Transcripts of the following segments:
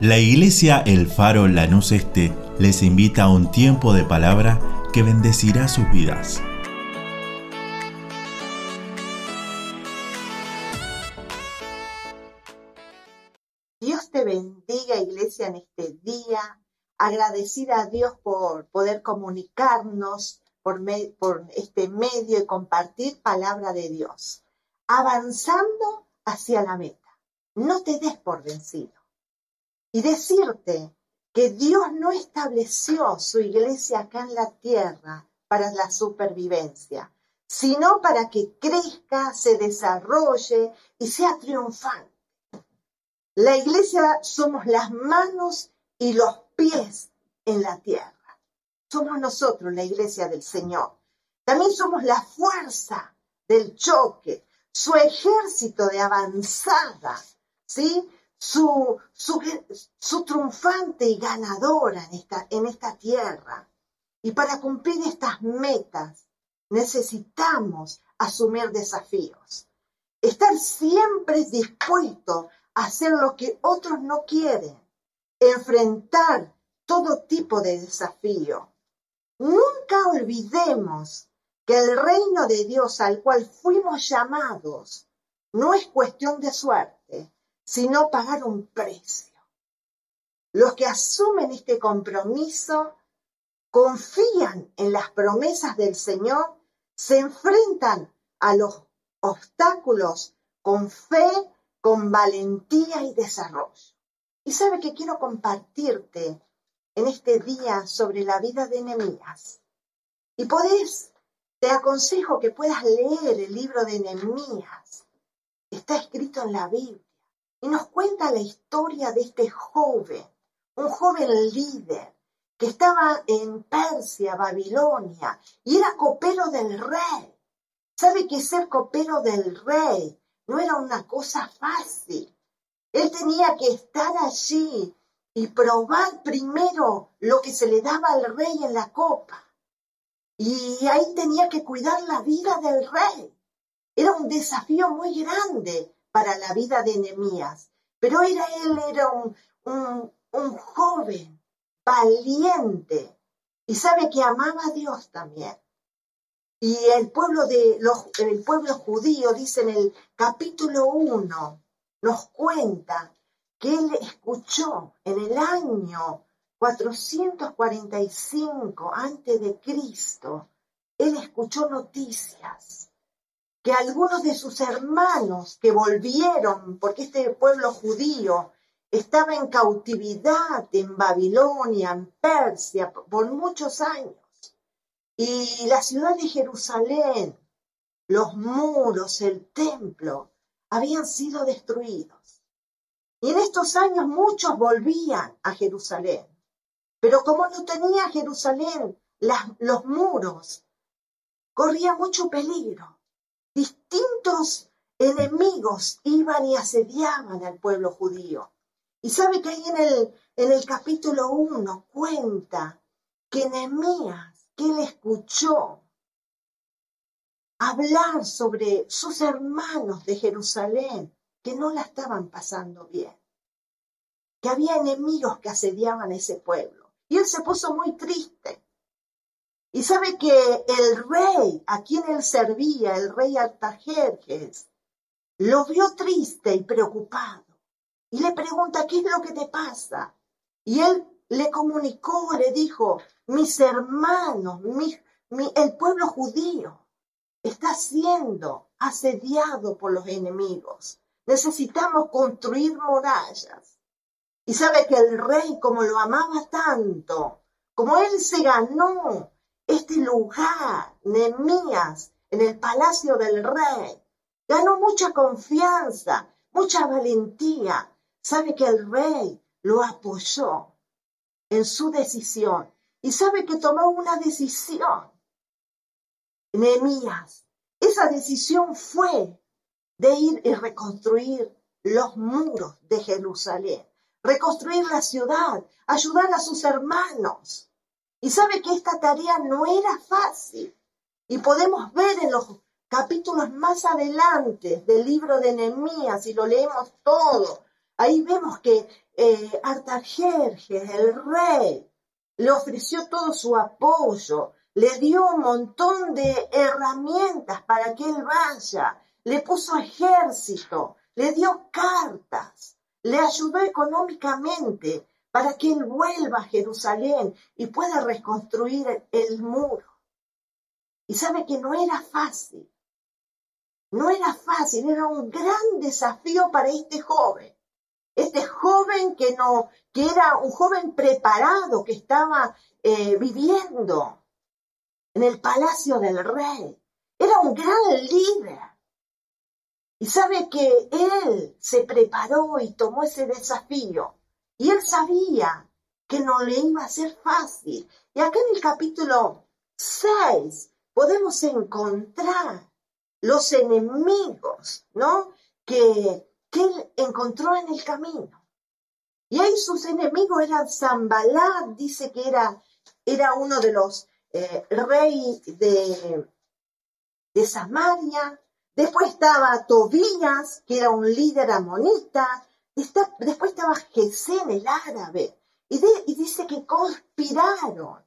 La iglesia El Faro Lanús Este les invita a un tiempo de palabra que bendecirá sus vidas. Dios te bendiga, iglesia, en este día. Agradecida a Dios por poder comunicarnos por, por este medio y compartir palabra de Dios. Avanzando hacia la meta. No te des por vencido y decirte que Dios no estableció su iglesia acá en la tierra para la supervivencia, sino para que crezca, se desarrolle y sea triunfante. La iglesia somos las manos y los pies en la tierra. Somos nosotros la iglesia del Señor. También somos la fuerza del choque, su ejército de avanzada, ¿sí? Su, su, triunfante y ganadora en esta, en esta tierra. Y para cumplir estas metas necesitamos asumir desafíos, estar siempre dispuesto a hacer lo que otros no quieren, enfrentar todo tipo de desafío. Nunca olvidemos que el reino de Dios al cual fuimos llamados no es cuestión de suerte, sino pagar un precio. Los que asumen este compromiso confían en las promesas del Señor, se enfrentan a los obstáculos con fe, con valentía y desarrollo. Y sabe que quiero compartirte en este día sobre la vida de Nehemías. Y podés, te aconsejo que puedas leer el libro de Nehemías. Está escrito en la Biblia y nos cuenta la historia de este joven, un joven líder que estaba en Persia, Babilonia, y era copero del rey. ¿Sabe que ser copero del rey no era una cosa fácil? Él tenía que estar allí y probar primero lo que se le daba al rey en la copa. Y ahí tenía que cuidar la vida del rey. Era un desafío muy grande para la vida de Nehemías. Pero era, él era un, un, joven valiente y sabe que amaba a Dios también. Y el pueblo, de los, el pueblo judío, dice en el capítulo 1, nos cuenta que él escuchó en el año 445 antes de Cristo, él escuchó noticias que algunos de sus hermanos que volvieron, porque este pueblo judío estaba en cautividad en Babilonia, en Persia, por muchos años, y la ciudad de Jerusalén, los muros, el templo, habían sido destruidos. Y en estos años muchos volvían a Jerusalén. Pero como no tenía Jerusalén los muros, corría mucho peligro distintos enemigos iban y asediaban al pueblo judío. Y sabe que ahí en el, en el capítulo 1 cuenta que Nehemías, que él escuchó hablar sobre sus hermanos de Jerusalén, que no la estaban pasando bien, que había enemigos que asediaban a ese pueblo. Y él se puso muy triste. Y sabe que el rey a quien él servía, el rey Artajerjes, lo vio triste y preocupado. Y le pregunta, ¿qué es lo que te pasa? Y él le comunicó, le dijo, mis hermanos, el pueblo judío está siendo asediado por los enemigos. Necesitamos construir murallas. Y sabe que el rey, como lo amaba tanto, como él se ganó este lugar, Nemías, en el palacio del rey, ganó mucha confianza, mucha valentía. Sabe que el rey lo apoyó en su decisión y sabe que tomó una decisión. Nehemías, esa decisión fue de ir y reconstruir los muros de Jerusalén, reconstruir la ciudad, ayudar a sus hermanos. Y sabe que esta tarea no era fácil. Y podemos ver en los capítulos más adelante del libro de Nehemías, si lo leemos todo, Ahí vemos que eh, Artajerjes, el rey, le ofreció todo su apoyo, le dio un montón de herramientas para que él vaya, le puso ejército, le dio cartas, le ayudó económicamente para que él vuelva a Jerusalén y pueda reconstruir el muro. Y sabe que no era fácil, no era fácil, era un gran desafío para este joven. Este joven que no, que era un joven preparado, que estaba eh, viviendo en el palacio del rey. Era un gran líder. Y sabe que él se preparó y tomó ese desafío. Y él sabía que no le iba a ser fácil. Y acá en el capítulo 6 podemos encontrar los enemigos, ¿no? Que que él encontró en el camino. Y ahí sus enemigos eran Zambalá, dice que era, era uno de los eh, reyes de, de Samaria. Después estaba Tobías, que era un líder amonita. Después estaba Gesén, el árabe. Y, y dice que conspiraron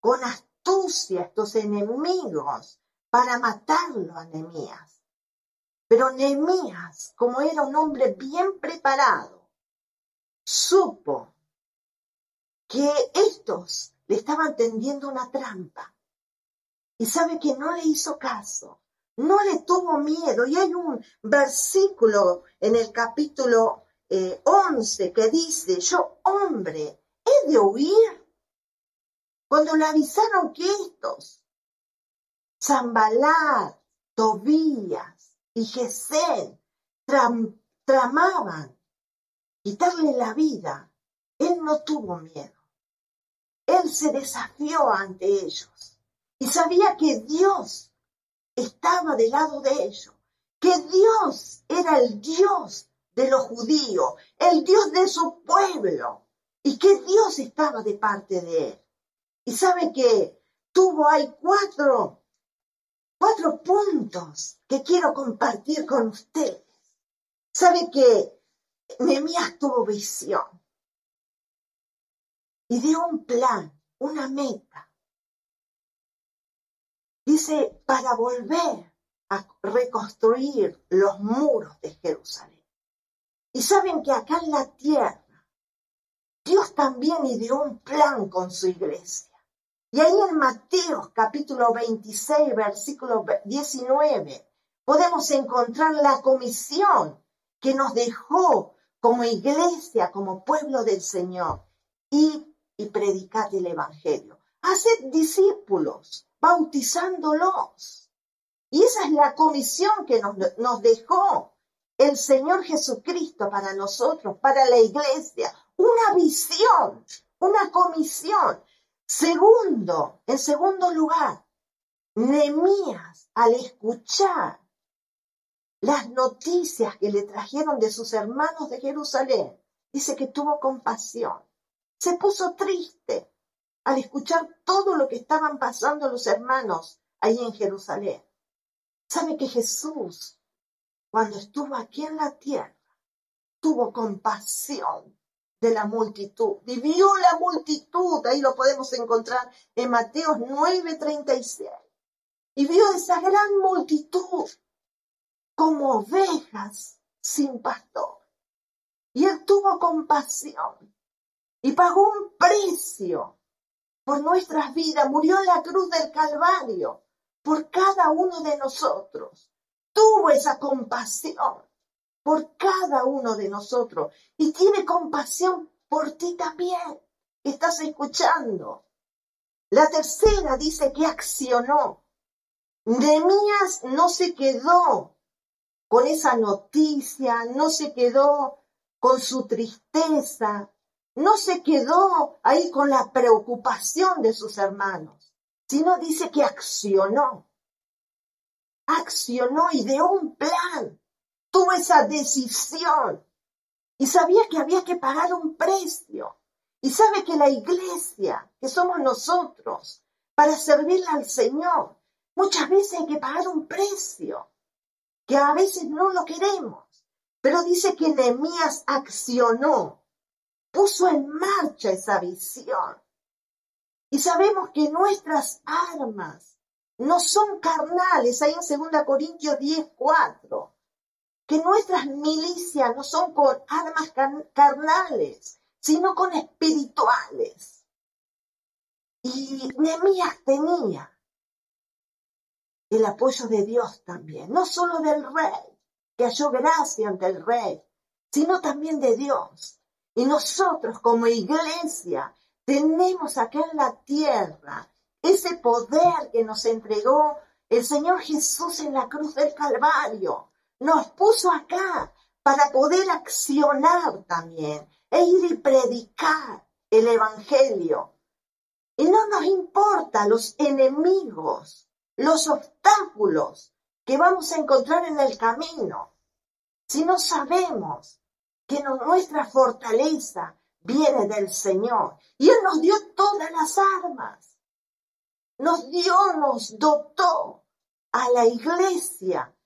con astucia estos enemigos para matarlo a Nehemías. Pero Nehemías, como era un hombre bien preparado, supo que estos le estaban tendiendo una trampa. Y sabe que no le hizo caso, no le tuvo miedo. Y hay un versículo en el capítulo 11 eh, que dice, yo hombre, he de huir. Cuando le avisaron que estos, Zambalat, Tobías, y Gesén tramaban quitarle la vida, él no tuvo miedo. Él se desafió ante ellos y sabía que Dios estaba del lado de ellos, que Dios era el Dios de los judíos, el Dios de su pueblo y que Dios estaba de parte de él. Y sabe que tuvo ahí cuatro cuatro puntos que quiero compartir con ustedes. Sabe que Nehemías tuvo visión y dio un plan, una meta. Dice, para volver a reconstruir los muros de Jerusalén. Y saben que acá en la tierra, Dios también dio un plan con su iglesia. Y ahí en Mateo capítulo 26, versículo 19, podemos encontrar la comisión que nos dejó como iglesia, como pueblo del Señor, y, y predicad el Evangelio. Haced discípulos, bautizándolos. Y esa es la comisión que nos dejó el Señor Jesucristo para nosotros, para la iglesia. Una visión, una comisión. Segundo, en segundo lugar, Nemías, al escuchar las noticias que le trajeron de sus hermanos de Jerusalén, dice que tuvo compasión. Se puso triste al escuchar todo lo que estaban pasando los hermanos ahí en Jerusalén. ¿Sabe que Jesús, cuando estuvo aquí en la tierra, tuvo compasión de la multitud. Vivió la multitud, ahí lo podemos encontrar en Mateo 9:36. Y vio esa gran multitud como ovejas sin pastor. Y él tuvo compasión y pagó un precio por nuestras vidas. Murió en la cruz del Calvario por cada uno de nosotros. Tuvo esa compasión por cada uno de nosotros y tiene compasión por ti también. Estás escuchando. La tercera dice que accionó. Nehemías no se quedó con esa noticia, no se quedó con su tristeza, no se quedó ahí con la preocupación de sus hermanos, sino dice que accionó. Accionó y dio un plan tuvo esa decisión y sabía que había que pagar un precio. Y sabe que la iglesia, que somos nosotros, para servirle al Señor, muchas veces hay que pagar un precio, que a veces no lo queremos. Pero dice que Nehemías accionó, puso en marcha esa visión. Y sabemos que nuestras armas no son carnales, ahí en 2 Corintios 10, 4, que nuestras milicias no son con armas carnales, sino con espirituales. Y Nehemías tenía el apoyo de Dios también, no solo del rey, que halló gracia ante el rey, sino también de Dios. Y nosotros como iglesia tenemos acá en la tierra ese poder que nos entregó el Señor Jesús en la cruz del Calvario. Nos puso acá para poder accionar también e ir y predicar el Evangelio. Y no nos importa los enemigos, los obstáculos que vamos a encontrar en el camino, si no sabemos que nuestra fortaleza viene del Señor. Y Él nos dio todas las armas. Nos dio, nos dotó a la iglesia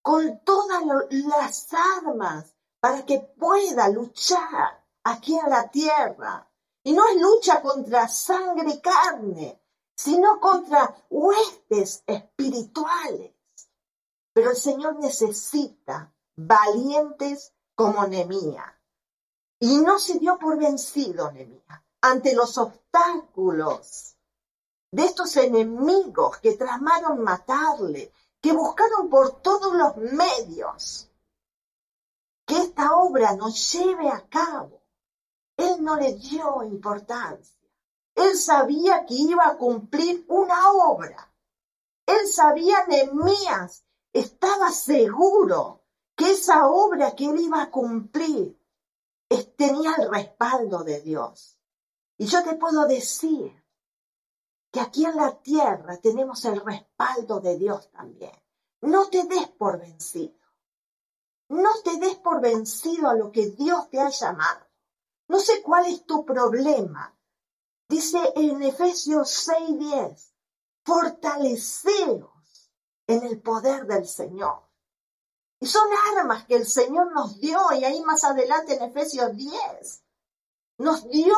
con todas las armas para que pueda luchar aquí en la tierra. Y no es lucha contra sangre y carne, sino contra huestes espirituales. Pero el Señor necesita valientes como Nemía. Y no se dio por vencido Nemía ante los obstáculos de estos enemigos que tramaron matarle, que buscaron por todos los medios que esta obra nos lleve a cabo. Él no le dio importancia. Él sabía que iba a cumplir una obra. Él sabía, Nehemías estaba seguro que esa obra que él iba a cumplir tenía el respaldo de Dios. Y yo te puedo decir que aquí en la tierra tenemos el respaldo de Dios también. No te des por vencido. No te des por vencido a lo que Dios te ha llamado. No sé cuál es tu problema. Dice en Efesios 6:10, fortaleceos en el poder del Señor. Y son armas que el Señor nos dio, y ahí más adelante en Efesios 10, nos dio,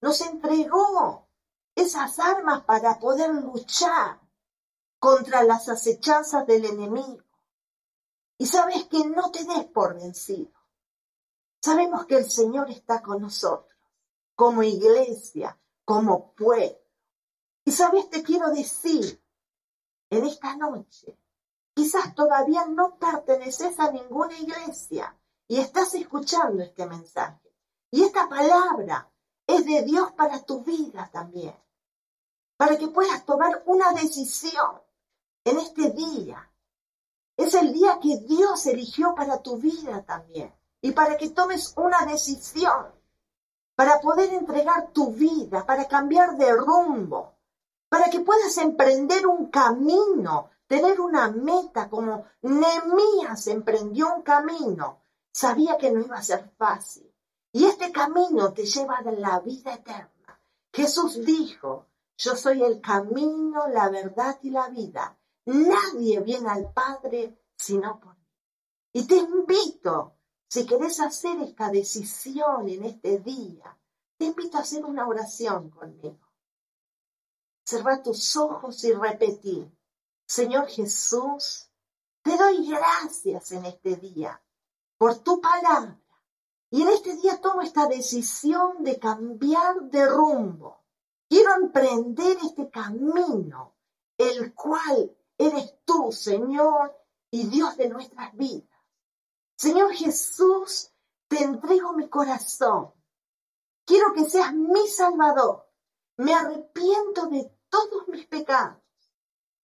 nos entregó esas armas para poder luchar contra las acechanzas del enemigo. Y sabes que no te des por vencido. Sabemos que el Señor está con nosotros, como iglesia, como pueblo. Y sabes, te quiero decir, en esta noche, quizás todavía no perteneces a ninguna iglesia y estás escuchando este mensaje. Y esta palabra es de Dios para tu vida también, para que puedas tomar una decisión en este día. Es el día que Dios eligió para tu vida también y para que tomes una decisión, para poder entregar tu vida, para cambiar de rumbo, para que puedas emprender un camino, tener una meta como Nemías emprendió un camino. Sabía que no iba a ser fácil. Y este camino te lleva a la vida eterna. Jesús dijo, yo soy el camino, la verdad y la vida. Nadie viene al Padre sino por mí. Y te invito si querés hacer esta decisión en este día, te invito a hacer una oración conmigo. Cerrar tus ojos y repetir, Señor Jesús, te doy gracias en este día por tu palabra. Y en este día tomo esta decisión de cambiar de rumbo. Quiero emprender este camino, el cual eres tú, Señor, y Dios de nuestras vidas. Señor Jesús, te entrego mi corazón. Quiero que seas mi Salvador. Me arrepiento de todos mis pecados.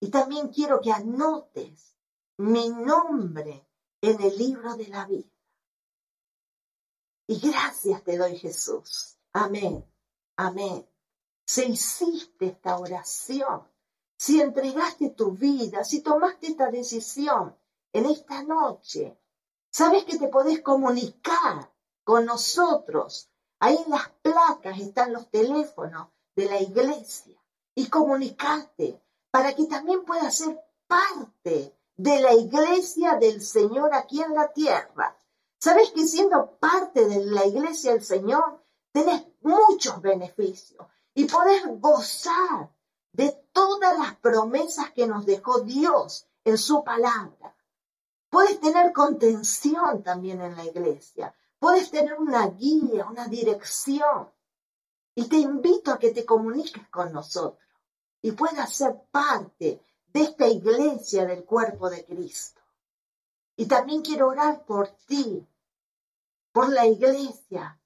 Y también quiero que anotes mi nombre en el libro de la vida. Y gracias te doy Jesús. Amén. Amén. Si hiciste esta oración, si entregaste tu vida, si tomaste esta decisión en esta noche, Sabes que te podés comunicar con nosotros. Ahí en las placas están los teléfonos de la iglesia y comunicarte para que también puedas ser parte de la iglesia del Señor aquí en la tierra. ¿Sabes que siendo parte de la iglesia del Señor tenés muchos beneficios y podés gozar de todas las promesas que nos dejó Dios en su palabra? Puedes tener contención también en la iglesia. Puedes tener una guía, una dirección. Y te invito a que te comuniques con nosotros y puedas ser parte de esta iglesia del cuerpo de Cristo. Y también quiero orar por ti, por la iglesia,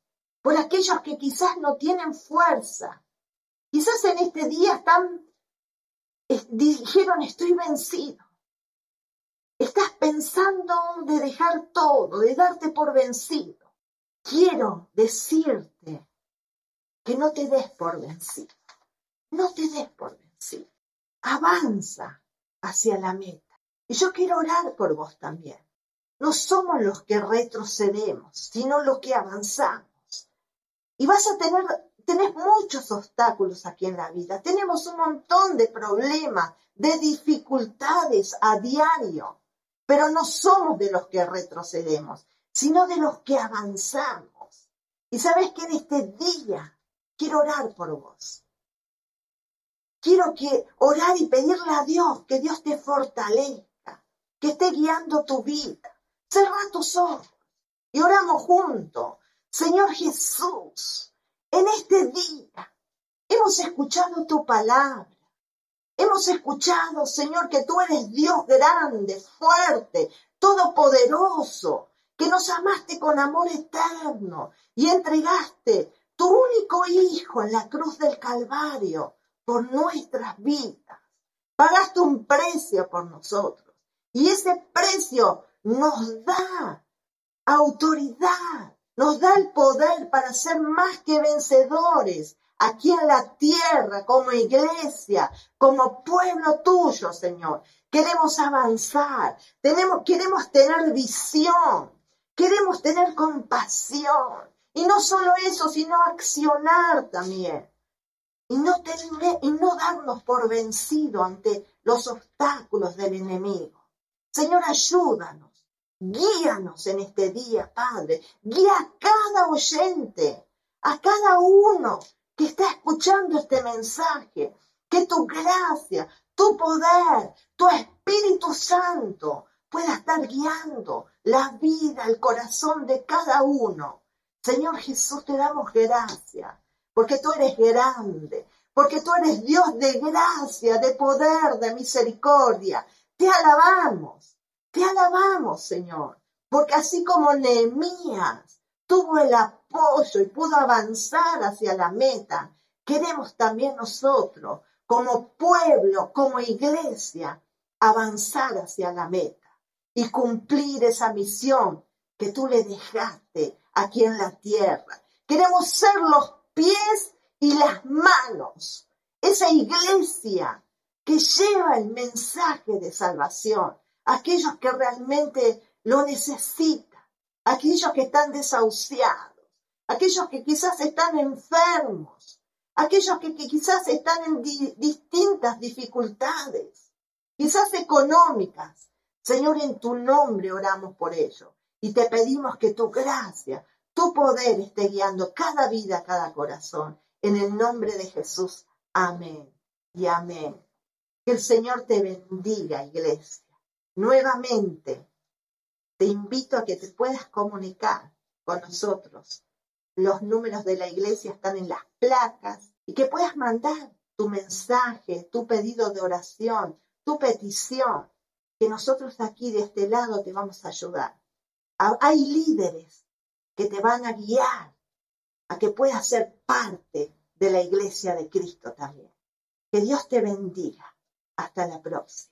por aquellos que quizás no tienen fuerza. Quizás en este día están, dijeron, estoy vencido. Estás pensando de dejar todo, de darte por vencido. Quiero decirte que no te des por vencido. No te des por vencido. Avanza hacia la meta. Y yo quiero orar por vos también. No somos los que retrocedemos, sino los que avanzamos. Y vas a tener, tenés muchos obstáculos aquí en la vida. Tenemos un montón de problemas, de dificultades a diario. Pero no somos de los que retrocedemos, sino de los que avanzamos. Y sabes que en este día quiero orar por vos. Quiero que orar y pedirle a Dios que Dios te fortalezca, que esté guiando tu vida. Cerra tus ojos y oramos juntos. Señor Jesús, en este día hemos escuchado tu palabra. Hemos escuchado, Señor, que tú eres Dios grande, fuerte, todopoderoso, que nos amaste con amor eterno y entregaste tu único Hijo en la cruz del Calvario por nuestras vidas. Pagaste un precio por nosotros y ese precio nos da autoridad, nos da el poder para ser más que vencedores aquí en la tierra, como iglesia, como pueblo tuyo, Señor. Queremos avanzar, tenemos, queremos tener visión, queremos tener compasión. Y no solo eso, sino accionar también. Y no, tener, y no darnos por vencido ante los obstáculos del enemigo. Señor, ayúdanos. Guíanos en este día, Padre. Guía a cada oyente, a cada uno que está escuchando este mensaje, que tu gracia, tu poder, tu Espíritu Santo pueda estar guiando la vida, el corazón de cada uno. Señor Jesús, te damos gracias, porque tú eres grande, porque tú eres Dios de gracia, de poder, de misericordia. Te alabamos, te alabamos, Señor, porque así como Nehemías tuvo el apoyo y pudo avanzar hacia la meta, queremos también nosotros, como pueblo, como iglesia, avanzar hacia la meta y cumplir esa misión que tú le dejaste aquí en la tierra. Queremos ser los pies y las manos, esa iglesia que lleva el mensaje de salvación aquellos que realmente lo necesitan aquellos que están desahuciados, aquellos que quizás están enfermos, aquellos que, quizás están en distintas dificultades, quizás económicas. Señor, en tu nombre oramos por ello y te pedimos que tu gracia, tu poder esté guiando cada vida, cada corazón. En el nombre de Jesús. Amén y amén. Que el Señor te bendiga, iglesia. Nuevamente te invito a que te puedas comunicar con nosotros. Los números de la iglesia están en las placas y que puedas mandar tu mensaje, tu pedido de oración, tu petición, que nosotros aquí de este lado te vamos a ayudar. Hay líderes que te van a guiar a que puedas ser parte de la iglesia de Cristo también. Que Dios te bendiga. Hasta la próxima.